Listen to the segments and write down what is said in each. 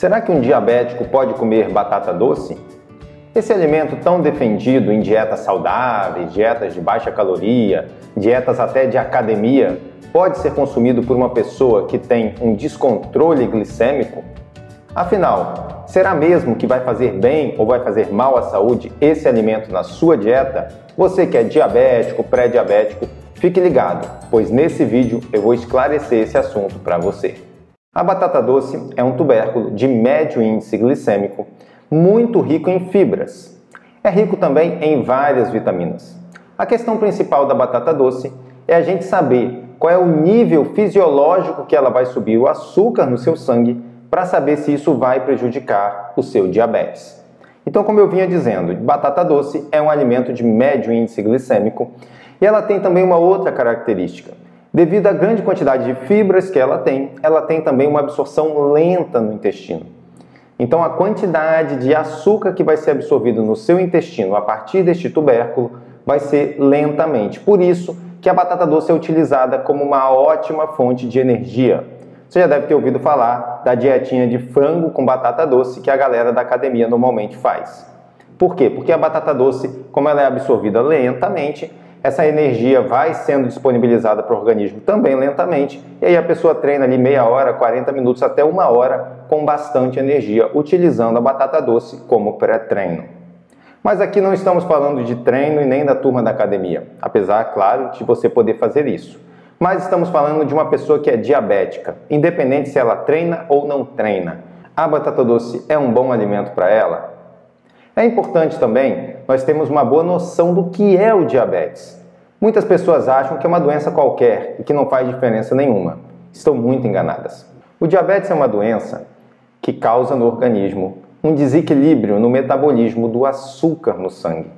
Será que um diabético pode comer batata doce? Esse alimento tão defendido em dietas saudáveis, dietas de baixa caloria, dietas até de academia, pode ser consumido por uma pessoa que tem um descontrole glicêmico? Afinal, será mesmo que vai fazer bem ou vai fazer mal à saúde esse alimento na sua dieta? Você que é diabético, pré-diabético, fique ligado, pois nesse vídeo eu vou esclarecer esse assunto para você. A batata doce é um tubérculo de médio índice glicêmico, muito rico em fibras. É rico também em várias vitaminas. A questão principal da batata doce é a gente saber qual é o nível fisiológico que ela vai subir o açúcar no seu sangue para saber se isso vai prejudicar o seu diabetes. Então, como eu vinha dizendo, batata doce é um alimento de médio índice glicêmico e ela tem também uma outra característica Devido à grande quantidade de fibras que ela tem, ela tem também uma absorção lenta no intestino. Então, a quantidade de açúcar que vai ser absorvido no seu intestino a partir deste tubérculo vai ser lentamente. Por isso que a batata doce é utilizada como uma ótima fonte de energia. Você já deve ter ouvido falar da dietinha de frango com batata doce que a galera da academia normalmente faz. Por quê? Porque a batata doce, como ela é absorvida lentamente, essa energia vai sendo disponibilizada para o organismo também lentamente, e aí a pessoa treina ali meia hora, 40 minutos até uma hora com bastante energia, utilizando a batata doce como pré-treino. Mas aqui não estamos falando de treino e nem da turma da academia, apesar, claro, de você poder fazer isso. Mas estamos falando de uma pessoa que é diabética, independente se ela treina ou não treina. A batata doce é um bom alimento para ela? É importante também nós termos uma boa noção do que é o diabetes. Muitas pessoas acham que é uma doença qualquer e que não faz diferença nenhuma. Estão muito enganadas. O diabetes é uma doença que causa no organismo um desequilíbrio no metabolismo do açúcar no sangue.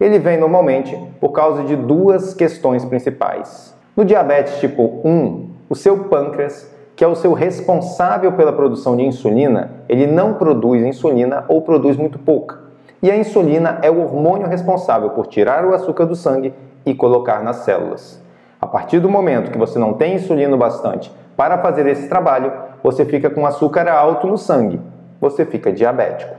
Ele vem normalmente por causa de duas questões principais. No diabetes tipo 1, o seu pâncreas, que é o seu responsável pela produção de insulina, ele não produz insulina ou produz muito pouca. E a insulina é o hormônio responsável por tirar o açúcar do sangue e colocar nas células. A partir do momento que você não tem insulina bastante para fazer esse trabalho, você fica com açúcar alto no sangue, você fica diabético.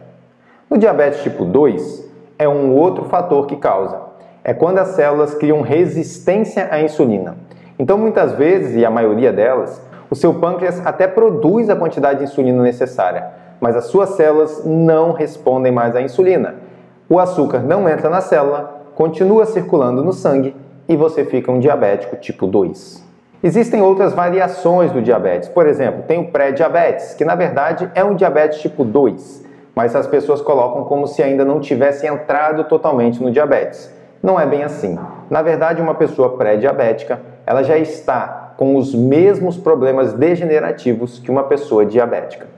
No diabetes tipo 2, é um outro fator que causa. É quando as células criam resistência à insulina. Então, muitas vezes, e a maioria delas, o seu pâncreas até produz a quantidade de insulina necessária, mas as suas células não respondem mais à insulina. O açúcar não entra na célula, continua circulando no sangue e você fica um diabético tipo 2. Existem outras variações do diabetes. Por exemplo, tem o pré-diabetes, que na verdade é um diabetes tipo 2, mas as pessoas colocam como se ainda não tivesse entrado totalmente no diabetes. Não é bem assim. Na verdade, uma pessoa pré-diabética, ela já está com os mesmos problemas degenerativos que uma pessoa diabética.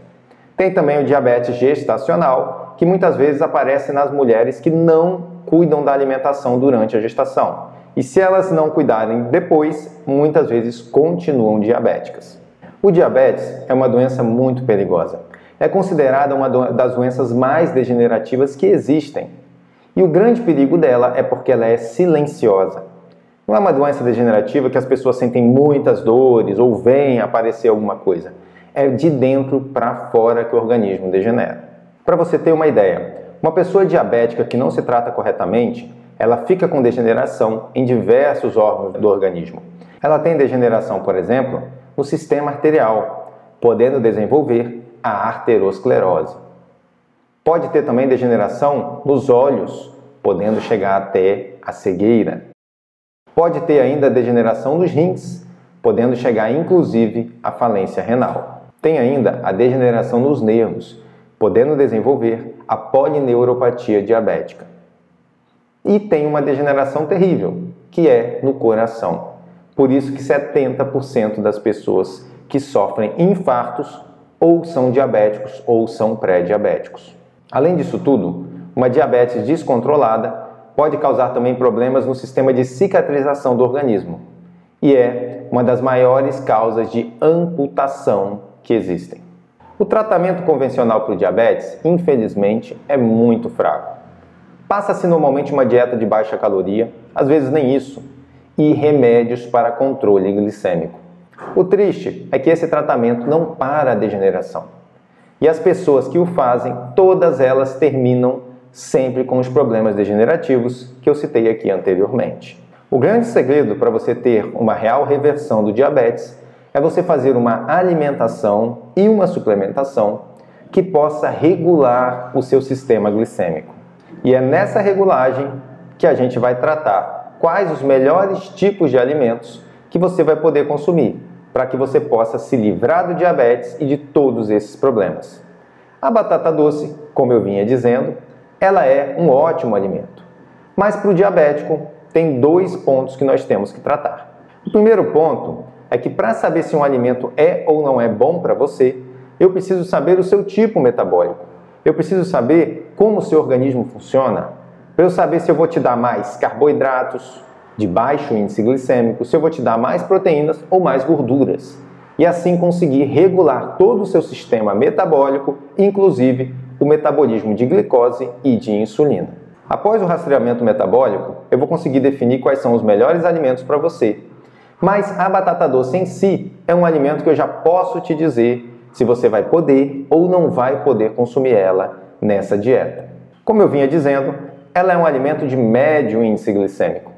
Tem também o diabetes gestacional, que muitas vezes aparece nas mulheres que não cuidam da alimentação durante a gestação. E se elas não cuidarem depois, muitas vezes continuam diabéticas. O diabetes é uma doença muito perigosa. É considerada uma das doenças mais degenerativas que existem. E o grande perigo dela é porque ela é silenciosa. Não é uma doença degenerativa que as pessoas sentem muitas dores ou veem aparecer alguma coisa é de dentro para fora que o organismo degenera. Para você ter uma ideia, uma pessoa diabética que não se trata corretamente, ela fica com degeneração em diversos órgãos do organismo. Ela tem degeneração, por exemplo, no sistema arterial, podendo desenvolver a arteriosclerose. Pode ter também degeneração nos olhos, podendo chegar até a cegueira. Pode ter ainda degeneração nos rins, podendo chegar inclusive à falência renal. Tem ainda a degeneração nos nervos, podendo desenvolver a polineuropatia diabética. E tem uma degeneração terrível, que é no coração. Por isso que 70% das pessoas que sofrem infartos ou são diabéticos ou são pré-diabéticos. Além disso tudo, uma diabetes descontrolada pode causar também problemas no sistema de cicatrização do organismo e é uma das maiores causas de amputação que existem. O tratamento convencional para o diabetes, infelizmente, é muito fraco. Passa-se normalmente uma dieta de baixa caloria, às vezes nem isso, e remédios para controle glicêmico. O triste é que esse tratamento não para a degeneração. E as pessoas que o fazem, todas elas terminam sempre com os problemas degenerativos que eu citei aqui anteriormente. O grande segredo para você ter uma real reversão do diabetes é você fazer uma alimentação e uma suplementação que possa regular o seu sistema glicêmico. E é nessa regulagem que a gente vai tratar quais os melhores tipos de alimentos que você vai poder consumir para que você possa se livrar do diabetes e de todos esses problemas. A batata doce, como eu vinha dizendo, ela é um ótimo alimento. Mas para o diabético, tem dois pontos que nós temos que tratar. O primeiro ponto é que para saber se um alimento é ou não é bom para você, eu preciso saber o seu tipo metabólico. Eu preciso saber como o seu organismo funciona. Para eu saber se eu vou te dar mais carboidratos de baixo índice glicêmico, se eu vou te dar mais proteínas ou mais gorduras. E assim conseguir regular todo o seu sistema metabólico, inclusive o metabolismo de glicose e de insulina. Após o rastreamento metabólico, eu vou conseguir definir quais são os melhores alimentos para você. Mas a batata doce em si é um alimento que eu já posso te dizer se você vai poder ou não vai poder consumir ela nessa dieta. Como eu vinha dizendo, ela é um alimento de médio índice glicêmico,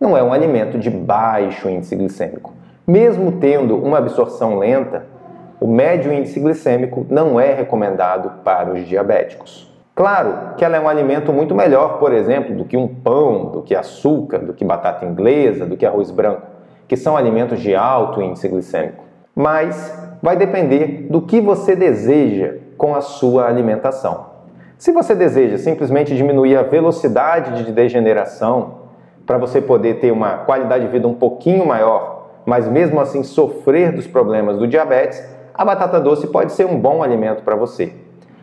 não é um alimento de baixo índice glicêmico. Mesmo tendo uma absorção lenta, o médio índice glicêmico não é recomendado para os diabéticos. Claro que ela é um alimento muito melhor, por exemplo, do que um pão, do que açúcar, do que batata inglesa, do que arroz branco, que são alimentos de alto índice glicêmico. Mas vai depender do que você deseja com a sua alimentação. Se você deseja simplesmente diminuir a velocidade de degeneração para você poder ter uma qualidade de vida um pouquinho maior, mas mesmo assim sofrer dos problemas do diabetes, a batata doce pode ser um bom alimento para você.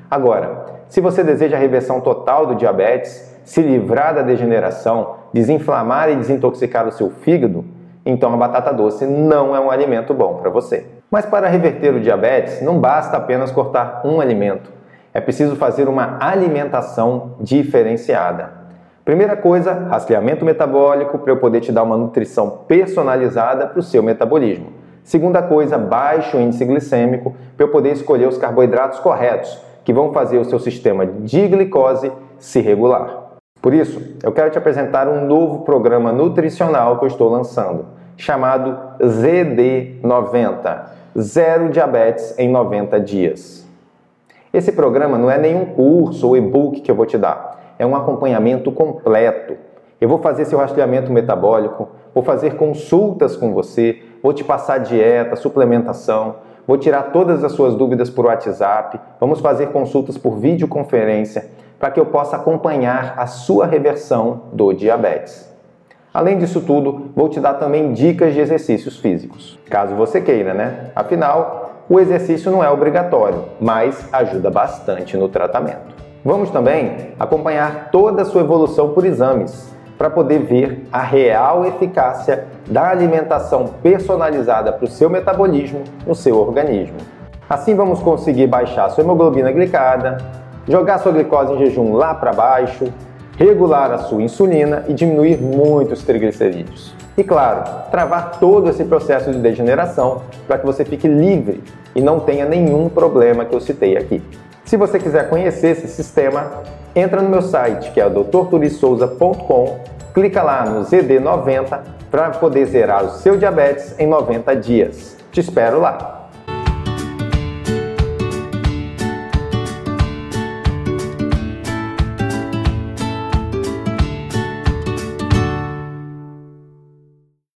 Agora, se você deseja a reversão total do diabetes, se livrar da degeneração, desinflamar e desintoxicar o seu fígado, então a batata doce não é um alimento bom para você. Mas para reverter o diabetes, não basta apenas cortar um alimento. É preciso fazer uma alimentação diferenciada. Primeira coisa, rastreamento metabólico para eu poder te dar uma nutrição personalizada para o seu metabolismo. Segunda coisa, baixo índice glicêmico para eu poder escolher os carboidratos corretos, que vão fazer o seu sistema de glicose se regular. Por isso, eu quero te apresentar um novo programa nutricional que eu estou lançando, chamado ZD90 Zero Diabetes em 90 Dias. Esse programa não é nenhum curso ou e-book que eu vou te dar, é um acompanhamento completo. Eu vou fazer seu rastreamento metabólico, vou fazer consultas com você, vou te passar dieta, suplementação, vou tirar todas as suas dúvidas por WhatsApp, vamos fazer consultas por videoconferência para que eu possa acompanhar a sua reversão do diabetes. Além disso tudo, vou te dar também dicas de exercícios físicos, caso você queira, né? Afinal, o exercício não é obrigatório, mas ajuda bastante no tratamento. Vamos também acompanhar toda a sua evolução por exames, para poder ver a real eficácia da alimentação personalizada para o seu metabolismo no seu organismo. Assim vamos conseguir baixar sua hemoglobina glicada, jogar sua glicose em jejum lá para baixo, regular a sua insulina e diminuir muito os triglicerídeos. E claro, travar todo esse processo de degeneração para que você fique livre e não tenha nenhum problema que eu citei aqui. Se você quiser conhecer esse sistema, entra no meu site que é doutorturissouza.com, clica lá no ZD90 para poder zerar o seu diabetes em 90 dias. Te espero lá!